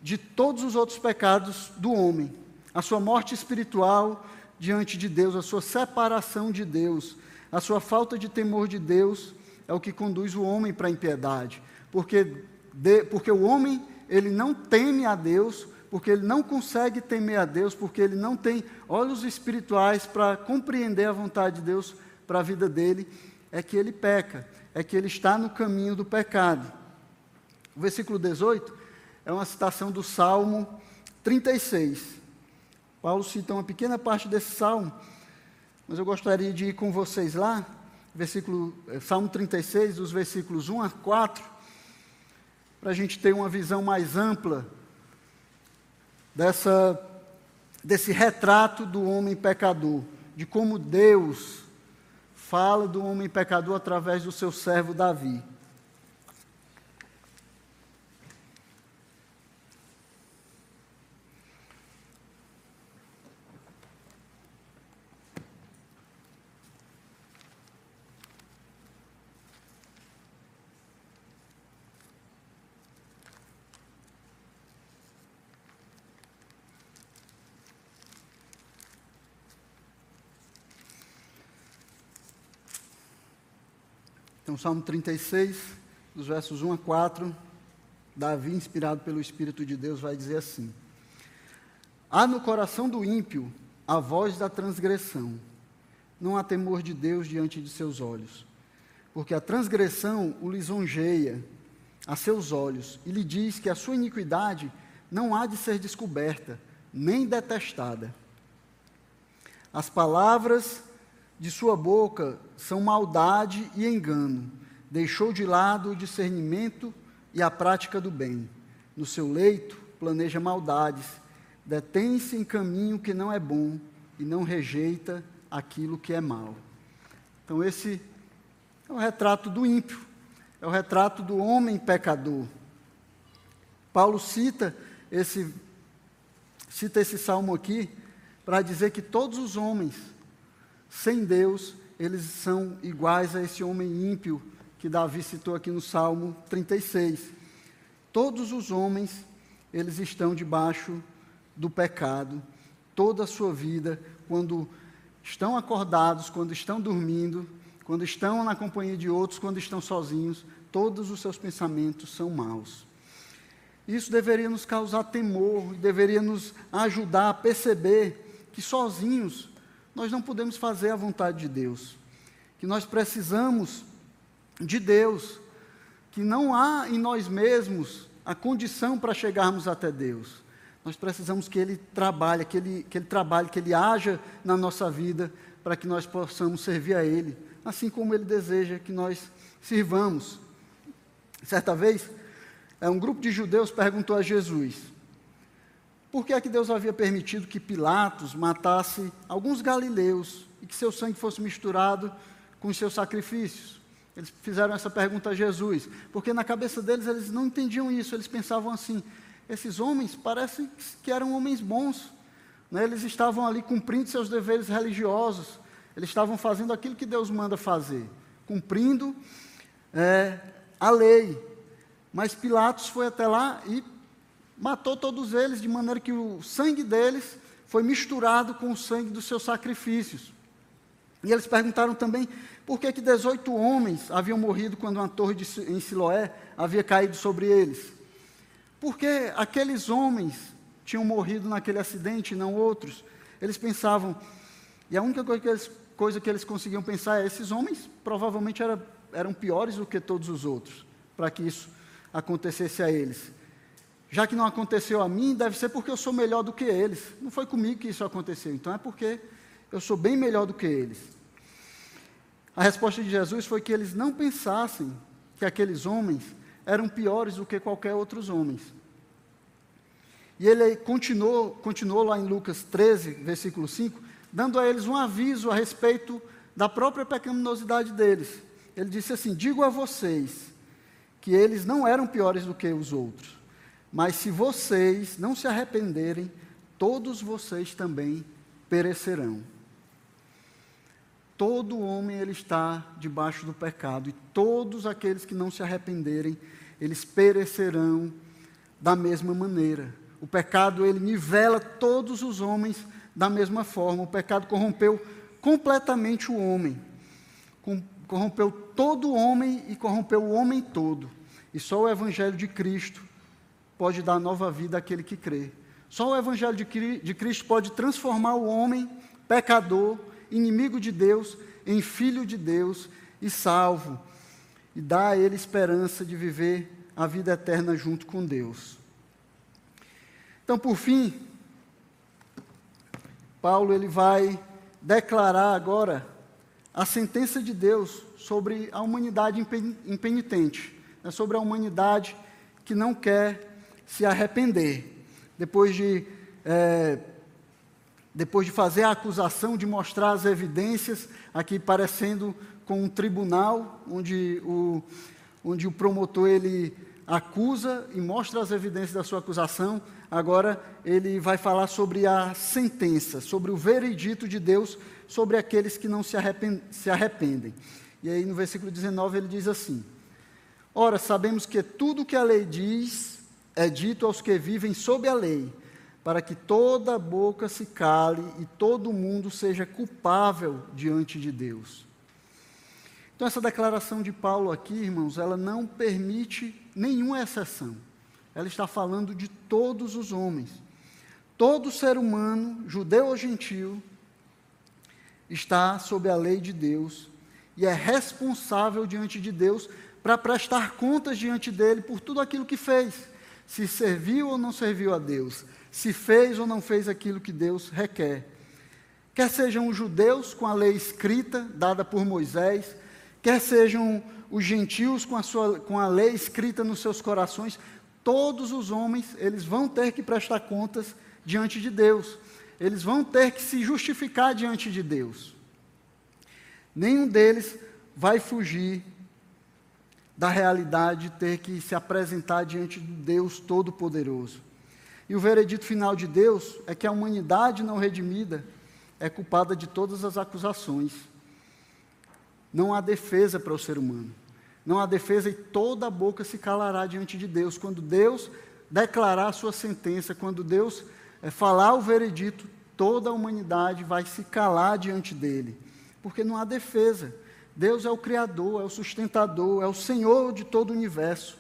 de todos os outros pecados do homem. A sua morte espiritual diante de Deus, a sua separação de Deus, a sua falta de temor de Deus é o que conduz o homem para a impiedade. Porque, de, porque o homem, ele não teme a Deus, porque ele não consegue temer a Deus, porque ele não tem olhos espirituais para compreender a vontade de Deus para a vida dele, é que ele peca, é que ele está no caminho do pecado. Versículo 18 é uma citação do Salmo 36. Paulo cita uma pequena parte desse salmo, mas eu gostaria de ir com vocês lá, versículo, eh, Salmo 36, dos versículos 1 a 4, para a gente ter uma visão mais ampla dessa, desse retrato do homem pecador, de como Deus fala do homem pecador através do seu servo Davi. Então, Salmo 36, dos versos 1 a 4, Davi, inspirado pelo Espírito de Deus, vai dizer assim: Há no coração do ímpio a voz da transgressão, não há temor de Deus diante de seus olhos, porque a transgressão o lisonjeia a seus olhos e lhe diz que a sua iniquidade não há de ser descoberta, nem detestada. As palavras de sua boca são maldade e engano. Deixou de lado o discernimento e a prática do bem. No seu leito, planeja maldades. Detém-se em caminho que não é bom e não rejeita aquilo que é mal. Então, esse é o retrato do ímpio, é o retrato do homem pecador. Paulo cita esse, cita esse salmo aqui para dizer que todos os homens sem Deus, eles são iguais a esse homem ímpio que Davi citou aqui no Salmo 36. Todos os homens, eles estão debaixo do pecado, toda a sua vida, quando estão acordados, quando estão dormindo, quando estão na companhia de outros, quando estão sozinhos, todos os seus pensamentos são maus. Isso deveria nos causar temor, deveria nos ajudar a perceber que sozinhos nós não podemos fazer a vontade de Deus, que nós precisamos de Deus, que não há em nós mesmos a condição para chegarmos até Deus. Nós precisamos que Ele trabalhe, que Ele, que Ele trabalhe, que Ele haja na nossa vida para que nós possamos servir a Ele, assim como Ele deseja que nós sirvamos. Certa vez, é, um grupo de judeus perguntou a Jesus: por que é que Deus havia permitido que Pilatos matasse alguns galileus e que seu sangue fosse misturado com os seus sacrifícios? Eles fizeram essa pergunta a Jesus, porque na cabeça deles eles não entendiam isso, eles pensavam assim: esses homens parecem que eram homens bons, né? eles estavam ali cumprindo seus deveres religiosos, eles estavam fazendo aquilo que Deus manda fazer, cumprindo é, a lei. Mas Pilatos foi até lá e matou todos eles, de maneira que o sangue deles foi misturado com o sangue dos seus sacrifícios. E eles perguntaram também por que, que 18 homens haviam morrido quando uma torre de, em Siloé havia caído sobre eles. Porque aqueles homens tinham morrido naquele acidente e não outros. Eles pensavam, e a única coisa que eles, coisa que eles conseguiam pensar é: esses homens provavelmente era, eram piores do que todos os outros, para que isso acontecesse a eles. Já que não aconteceu a mim, deve ser porque eu sou melhor do que eles. Não foi comigo que isso aconteceu, então é porque eu sou bem melhor do que eles. A resposta de Jesus foi que eles não pensassem que aqueles homens eram piores do que qualquer outros homens. E ele continuou, continuou lá em Lucas 13, versículo 5, dando a eles um aviso a respeito da própria pecaminosidade deles. Ele disse assim: Digo a vocês que eles não eram piores do que os outros, mas se vocês não se arrependerem, todos vocês também perecerão. Todo homem ele está debaixo do pecado e todos aqueles que não se arrependerem, eles perecerão da mesma maneira. O pecado ele nivela todos os homens da mesma forma. O pecado corrompeu completamente o homem. Corrompeu todo o homem e corrompeu o homem todo. E só o evangelho de Cristo pode dar nova vida àquele que crê. Só o evangelho de Cristo pode transformar o homem pecador, inimigo de Deus, em filho de Deus e salvo e dar a ele esperança de viver a vida eterna junto com Deus. Então, por fim, Paulo ele vai declarar agora a sentença de Deus sobre a humanidade impenitente, né, sobre a humanidade que não quer se arrepender. Depois de, é, depois de fazer a acusação, de mostrar as evidências, aqui parecendo com um tribunal, onde o, onde o promotor ele acusa e mostra as evidências da sua acusação, agora ele vai falar sobre a sentença, sobre o veredito de Deus sobre aqueles que não se arrependem. Se arrependem. E aí no versículo 19 ele diz assim: Ora, sabemos que tudo que a lei diz é dito aos que vivem sob a lei, para que toda boca se cale e todo mundo seja culpável diante de Deus. Então, essa declaração de Paulo aqui, irmãos, ela não permite nenhuma exceção. Ela está falando de todos os homens. Todo ser humano, judeu ou gentil, está sob a lei de Deus e é responsável diante de Deus para prestar contas diante dele por tudo aquilo que fez. Se serviu ou não serviu a Deus, se fez ou não fez aquilo que Deus requer. Quer sejam os judeus com a lei escrita, dada por Moisés, quer sejam os gentios com a, sua, com a lei escrita nos seus corações, todos os homens, eles vão ter que prestar contas diante de Deus. Eles vão ter que se justificar diante de Deus. Nenhum deles vai fugir da realidade de ter que se apresentar diante de Deus Todo-Poderoso. E o veredito final de Deus é que a humanidade não redimida é culpada de todas as acusações. Não há defesa para o ser humano. Não há defesa e toda a boca se calará diante de Deus. Quando Deus declarar a sua sentença, quando Deus é, falar o veredito, toda a humanidade vai se calar diante dele. Porque não há defesa. Deus é o Criador, é o sustentador, é o Senhor de todo o universo.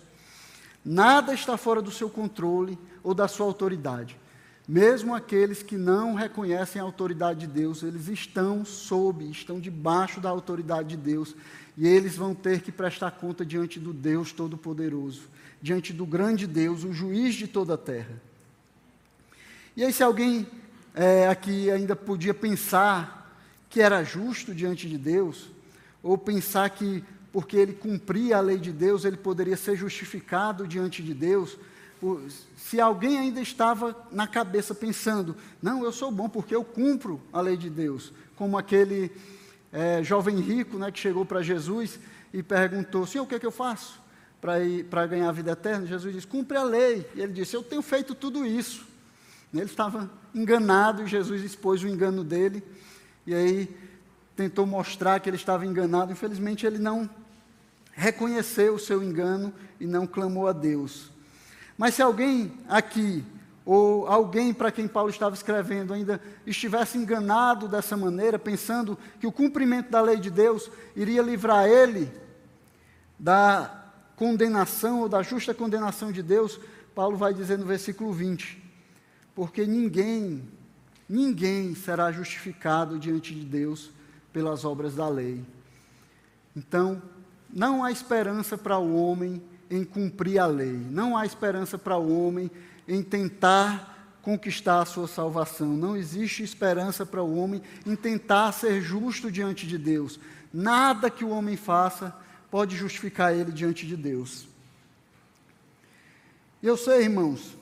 Nada está fora do seu controle ou da sua autoridade. Mesmo aqueles que não reconhecem a autoridade de Deus, eles estão sob, estão debaixo da autoridade de Deus, e eles vão ter que prestar conta diante do Deus Todo-Poderoso, diante do grande Deus, o juiz de toda a terra. E aí, se alguém é, aqui ainda podia pensar que era justo diante de Deus, ou pensar que porque ele cumpria a lei de Deus, ele poderia ser justificado diante de Deus, se alguém ainda estava na cabeça pensando, não, eu sou bom porque eu cumpro a lei de Deus, como aquele é, jovem rico né, que chegou para Jesus e perguntou, Senhor, o que é que eu faço para ganhar a vida eterna? Jesus disse, cumpre a lei. E ele disse, eu tenho feito tudo isso. Ele estava enganado e Jesus expôs o engano dele. E aí tentou mostrar que ele estava enganado. Infelizmente, ele não reconheceu o seu engano e não clamou a Deus. Mas se alguém aqui, ou alguém para quem Paulo estava escrevendo, ainda estivesse enganado dessa maneira, pensando que o cumprimento da lei de Deus iria livrar ele da condenação ou da justa condenação de Deus, Paulo vai dizer no versículo 20: Porque ninguém, ninguém será justificado diante de Deus pelas obras da lei. Então, não há esperança para o homem em cumprir a lei. Não há esperança para o homem em tentar conquistar a sua salvação. Não existe esperança para o homem em tentar ser justo diante de Deus. Nada que o homem faça pode justificar ele diante de Deus. E eu sei, irmãos,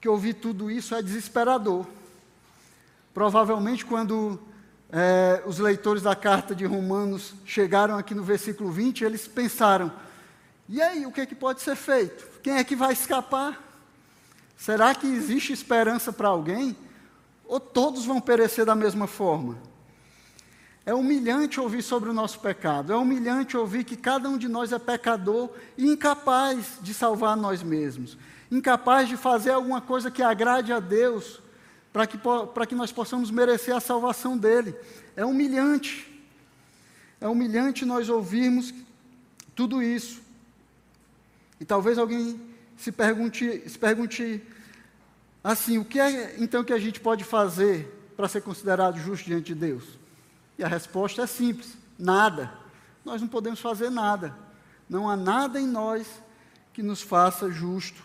que ouvir tudo isso é desesperador. Provavelmente, quando é, os leitores da carta de Romanos chegaram aqui no versículo 20, eles pensaram: e aí, o que, é que pode ser feito? Quem é que vai escapar? Será que existe esperança para alguém? Ou todos vão perecer da mesma forma? É humilhante ouvir sobre o nosso pecado, é humilhante ouvir que cada um de nós é pecador e incapaz de salvar nós mesmos, incapaz de fazer alguma coisa que agrade a Deus, para que, que nós possamos merecer a salvação dele. É humilhante. É humilhante nós ouvirmos tudo isso. E talvez alguém se pergunte, se pergunte assim: o que é então que a gente pode fazer para ser considerado justo diante de Deus? E a resposta é simples: nada. Nós não podemos fazer nada. Não há nada em nós que nos faça justo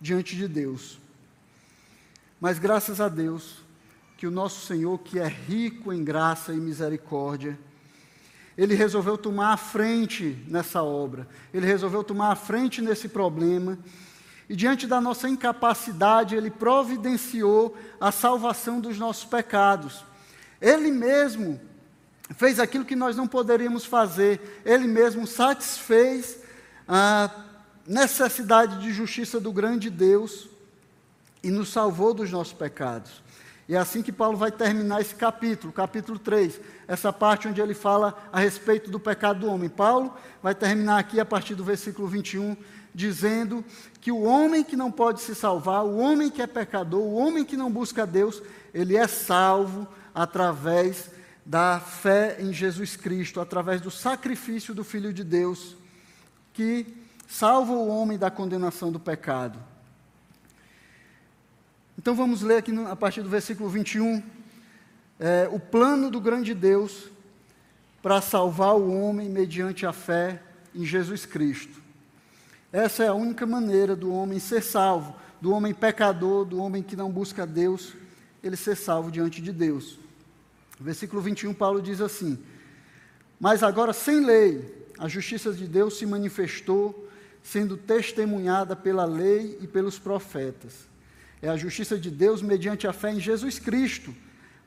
diante de Deus. Mas graças a Deus, que o nosso Senhor, que é rico em graça e misericórdia, ele resolveu tomar a frente nessa obra, ele resolveu tomar a frente nesse problema, e diante da nossa incapacidade, ele providenciou a salvação dos nossos pecados. Ele mesmo fez aquilo que nós não poderíamos fazer, ele mesmo satisfez a necessidade de justiça do grande Deus e nos salvou dos nossos pecados. E é assim que Paulo vai terminar esse capítulo, capítulo 3, essa parte onde ele fala a respeito do pecado do homem. Paulo vai terminar aqui a partir do versículo 21, dizendo que o homem que não pode se salvar, o homem que é pecador, o homem que não busca Deus, ele é salvo através da fé em Jesus Cristo, através do sacrifício do Filho de Deus, que salva o homem da condenação do pecado. Então vamos ler aqui a partir do versículo 21, é, o plano do grande Deus para salvar o homem mediante a fé em Jesus Cristo. Essa é a única maneira do homem ser salvo, do homem pecador, do homem que não busca Deus, ele ser salvo diante de Deus. Versículo 21, Paulo diz assim: Mas agora, sem lei, a justiça de Deus se manifestou, sendo testemunhada pela lei e pelos profetas é a justiça de Deus mediante a fé em Jesus Cristo,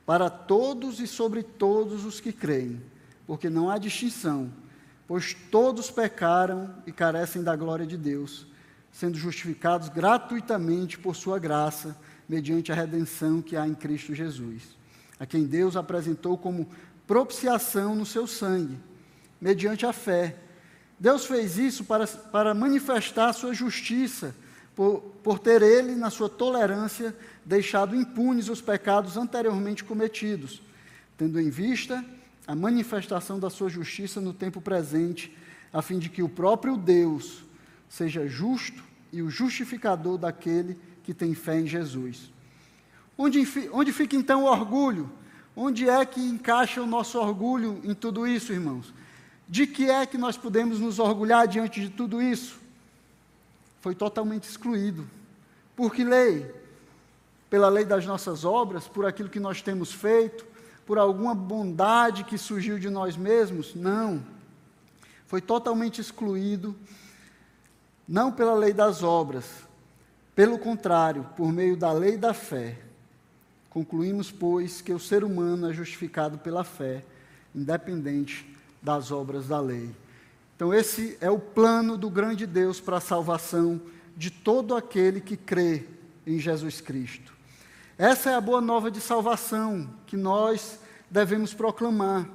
para todos e sobre todos os que creem, porque não há distinção, pois todos pecaram e carecem da glória de Deus, sendo justificados gratuitamente por sua graça, mediante a redenção que há em Cristo Jesus, a quem Deus apresentou como propiciação no seu sangue, mediante a fé. Deus fez isso para, para manifestar a sua justiça por, por ter ele, na sua tolerância, deixado impunes os pecados anteriormente cometidos, tendo em vista a manifestação da sua justiça no tempo presente, a fim de que o próprio Deus seja justo e o justificador daquele que tem fé em Jesus. Onde, onde fica então o orgulho? Onde é que encaixa o nosso orgulho em tudo isso, irmãos? De que é que nós podemos nos orgulhar diante de tudo isso? Foi totalmente excluído. Por que lei? Pela lei das nossas obras, por aquilo que nós temos feito, por alguma bondade que surgiu de nós mesmos? Não. Foi totalmente excluído, não pela lei das obras, pelo contrário, por meio da lei da fé. Concluímos, pois, que o ser humano é justificado pela fé, independente das obras da lei. Então, esse é o plano do grande Deus para a salvação de todo aquele que crê em Jesus Cristo. Essa é a boa nova de salvação que nós devemos proclamar.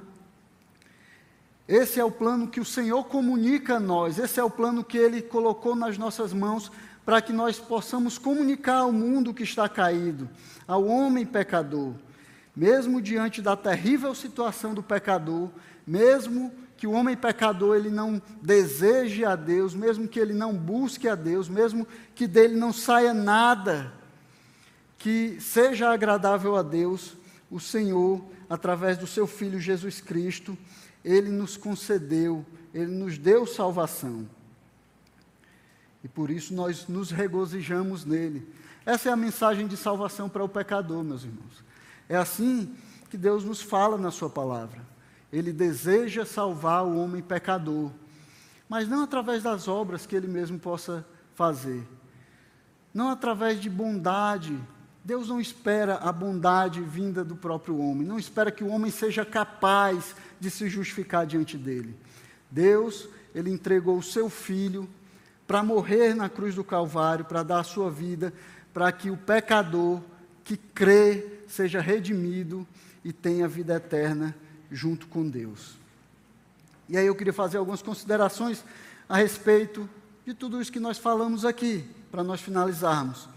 Esse é o plano que o Senhor comunica a nós, esse é o plano que Ele colocou nas nossas mãos para que nós possamos comunicar ao mundo que está caído, ao homem pecador. Mesmo diante da terrível situação do pecador, mesmo que o homem pecador ele não deseje a Deus, mesmo que ele não busque a Deus, mesmo que dele não saia nada que seja agradável a Deus, o Senhor, através do seu filho Jesus Cristo, ele nos concedeu, ele nos deu salvação. E por isso nós nos regozijamos nele. Essa é a mensagem de salvação para o pecador, meus irmãos. É assim que Deus nos fala na sua palavra. Ele deseja salvar o homem pecador, mas não através das obras que ele mesmo possa fazer. não através de bondade. Deus não espera a bondade vinda do próprio homem, não espera que o homem seja capaz de se justificar diante dele. Deus, ele entregou o seu filho para morrer na cruz do Calvário, para dar a sua vida, para que o pecador que crê seja redimido e tenha vida eterna junto com Deus. E aí eu queria fazer algumas considerações a respeito de tudo isso que nós falamos aqui, para nós finalizarmos.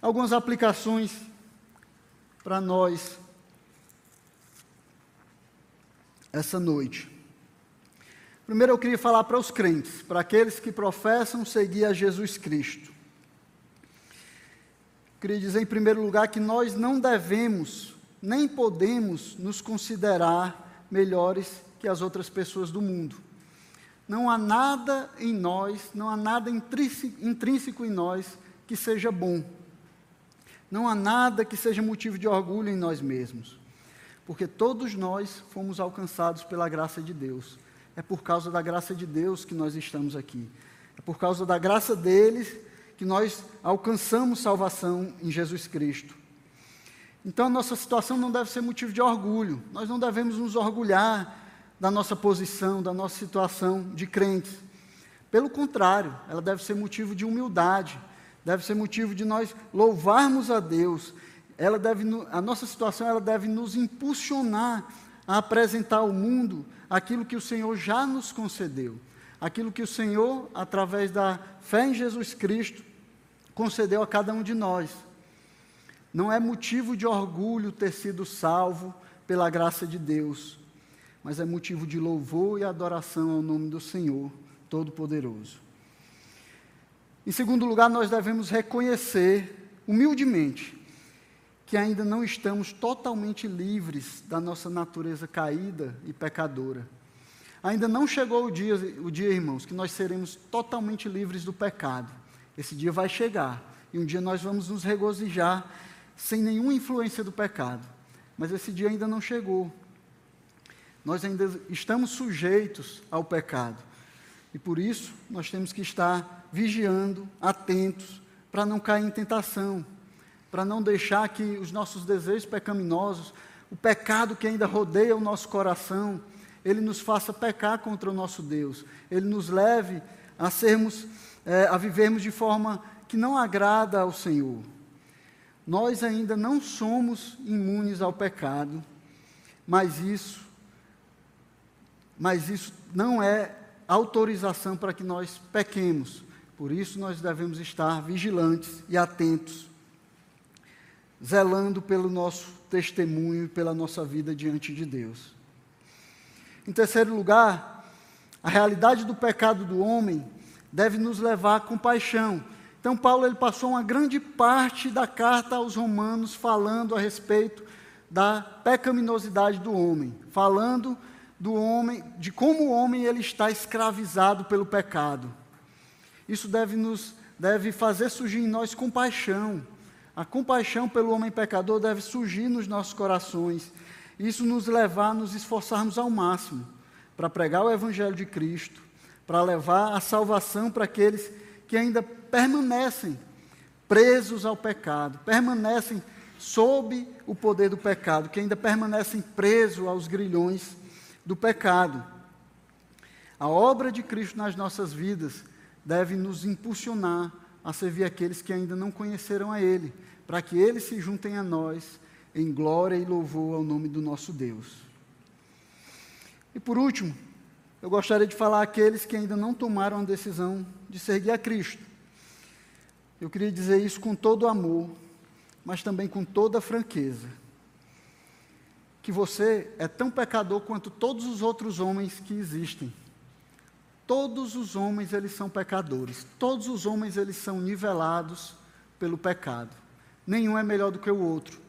Algumas aplicações para nós essa noite. Primeiro eu queria falar para os crentes, para aqueles que professam seguir a Jesus Cristo. Queria dizer em primeiro lugar que nós não devemos, nem podemos nos considerar melhores que as outras pessoas do mundo. Não há nada em nós, não há nada intrínseco em nós que seja bom. Não há nada que seja motivo de orgulho em nós mesmos. Porque todos nós fomos alcançados pela graça de Deus. É por causa da graça de Deus que nós estamos aqui. É por causa da graça deles que nós alcançamos salvação em Jesus Cristo. Então a nossa situação não deve ser motivo de orgulho. Nós não devemos nos orgulhar da nossa posição, da nossa situação de crentes. Pelo contrário, ela deve ser motivo de humildade, deve ser motivo de nós louvarmos a Deus. Ela deve, a nossa situação ela deve nos impulsionar a apresentar ao mundo aquilo que o Senhor já nos concedeu, aquilo que o Senhor, através da fé em Jesus Cristo, concedeu a cada um de nós. Não é motivo de orgulho ter sido salvo pela graça de Deus, mas é motivo de louvor e adoração ao nome do Senhor Todo-Poderoso. Em segundo lugar, nós devemos reconhecer humildemente que ainda não estamos totalmente livres da nossa natureza caída e pecadora. Ainda não chegou o dia, o dia, irmãos, que nós seremos totalmente livres do pecado. Esse dia vai chegar e um dia nós vamos nos regozijar sem nenhuma influência do pecado. Mas esse dia ainda não chegou nós ainda estamos sujeitos ao pecado. E por isso nós temos que estar vigiando, atentos, para não cair em tentação, para não deixar que os nossos desejos pecaminosos, o pecado que ainda rodeia o nosso coração, ele nos faça pecar contra o nosso Deus, ele nos leve a sermos, é, a vivermos de forma que não agrada ao Senhor. Nós ainda não somos imunes ao pecado, mas isso mas isso não é autorização para que nós pequemos. Por isso nós devemos estar vigilantes e atentos, zelando pelo nosso testemunho e pela nossa vida diante de Deus. Em terceiro lugar, a realidade do pecado do homem deve nos levar à compaixão. Então Paulo ele passou uma grande parte da carta aos romanos falando a respeito da pecaminosidade do homem, falando do homem, de como o homem ele está escravizado pelo pecado. Isso deve nos deve fazer surgir em nós compaixão. A compaixão pelo homem pecador deve surgir nos nossos corações. Isso nos levar a nos esforçarmos ao máximo para pregar o evangelho de Cristo, para levar a salvação para aqueles que ainda permanecem presos ao pecado, permanecem sob o poder do pecado, que ainda permanecem presos aos grilhões do pecado. A obra de Cristo nas nossas vidas deve nos impulsionar a servir aqueles que ainda não conheceram a Ele, para que eles se juntem a nós em glória e louvor ao nome do nosso Deus. E por último, eu gostaria de falar àqueles que ainda não tomaram a decisão de seguir a Cristo. Eu queria dizer isso com todo amor, mas também com toda franqueza que você é tão pecador quanto todos os outros homens que existem. Todos os homens eles são pecadores. Todos os homens eles são nivelados pelo pecado. Nenhum é melhor do que o outro.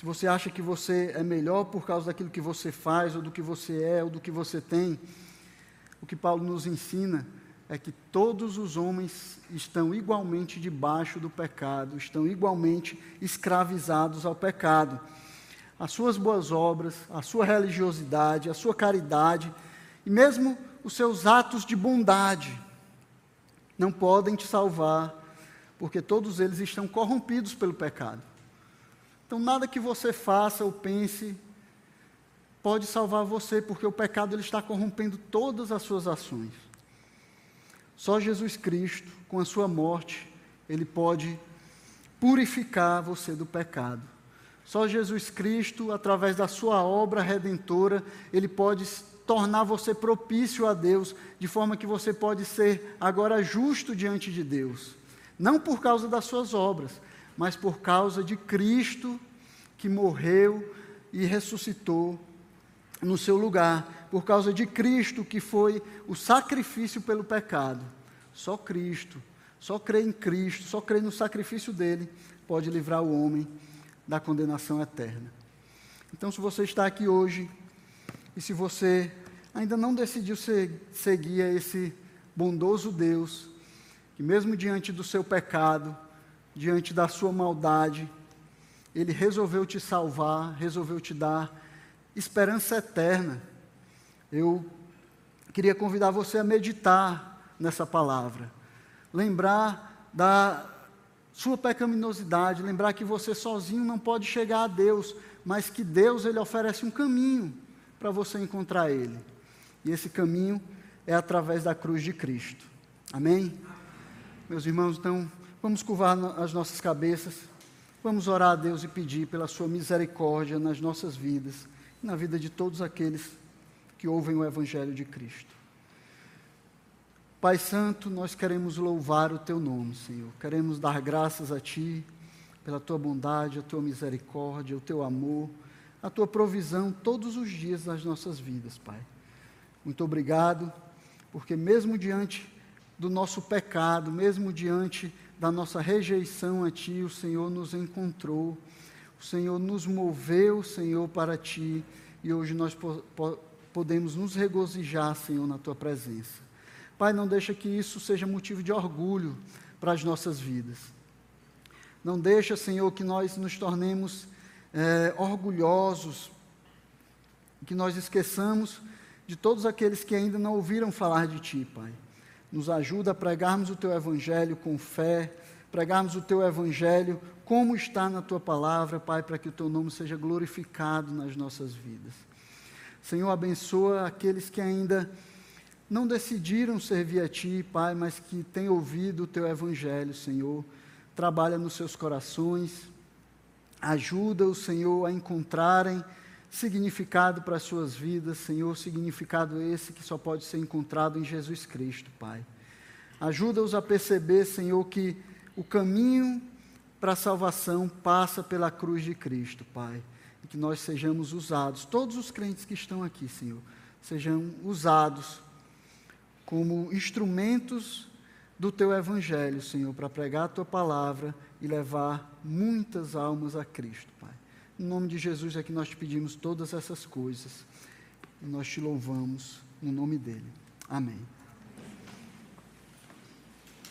Se você acha que você é melhor por causa daquilo que você faz, ou do que você é, ou do que você tem, o que Paulo nos ensina é que todos os homens estão igualmente debaixo do pecado, estão igualmente escravizados ao pecado as suas boas obras, a sua religiosidade, a sua caridade e mesmo os seus atos de bondade não podem te salvar porque todos eles estão corrompidos pelo pecado. Então, nada que você faça ou pense pode salvar você, porque o pecado ele está corrompendo todas as suas ações. Só Jesus Cristo, com a sua morte, ele pode purificar você do pecado. Só Jesus Cristo, através da sua obra redentora, ele pode tornar você propício a Deus, de forma que você pode ser agora justo diante de Deus. Não por causa das suas obras, mas por causa de Cristo que morreu e ressuscitou no seu lugar, por causa de Cristo que foi o sacrifício pelo pecado. Só Cristo, só crer em Cristo, só crer no sacrifício dele pode livrar o homem da condenação eterna. Então, se você está aqui hoje e se você ainda não decidiu seguir esse bondoso Deus, que mesmo diante do seu pecado, diante da sua maldade, ele resolveu te salvar, resolveu te dar esperança eterna. Eu queria convidar você a meditar nessa palavra, lembrar da sua pecaminosidade, lembrar que você sozinho não pode chegar a Deus, mas que Deus ele oferece um caminho para você encontrar Ele. E esse caminho é através da cruz de Cristo. Amém? Meus irmãos, então, vamos curvar as nossas cabeças, vamos orar a Deus e pedir pela Sua misericórdia nas nossas vidas, na vida de todos aqueles que ouvem o Evangelho de Cristo. Pai Santo, nós queremos louvar o Teu nome, Senhor. Queremos dar graças a Ti pela Tua bondade, a Tua misericórdia, o Teu amor, a Tua provisão todos os dias das nossas vidas, Pai. Muito obrigado, porque mesmo diante do nosso pecado, mesmo diante da nossa rejeição a Ti, o Senhor nos encontrou, o Senhor nos moveu, Senhor, para Ti, e hoje nós po podemos nos regozijar, Senhor, na Tua presença. Pai, não deixa que isso seja motivo de orgulho para as nossas vidas. Não deixa, Senhor, que nós nos tornemos é, orgulhosos, que nós esqueçamos de todos aqueles que ainda não ouviram falar de Ti, Pai. Nos ajuda a pregarmos o Teu Evangelho com fé, pregarmos o Teu Evangelho como está na Tua palavra, Pai, para que o Teu nome seja glorificado nas nossas vidas. Senhor, abençoa aqueles que ainda não decidiram servir a Ti, Pai, mas que têm ouvido o Teu Evangelho, Senhor. Trabalha nos seus corações, ajuda o Senhor a encontrarem significado para as suas vidas, Senhor, significado esse que só pode ser encontrado em Jesus Cristo, Pai. Ajuda-os a perceber, Senhor, que o caminho para a salvação passa pela cruz de Cristo, Pai. E que nós sejamos usados, todos os crentes que estão aqui, Senhor, sejam usados como instrumentos do teu evangelho, Senhor, para pregar a tua palavra e levar muitas almas a Cristo, Pai. Em nome de Jesus é que nós te pedimos todas essas coisas e nós te louvamos no nome dele. Amém.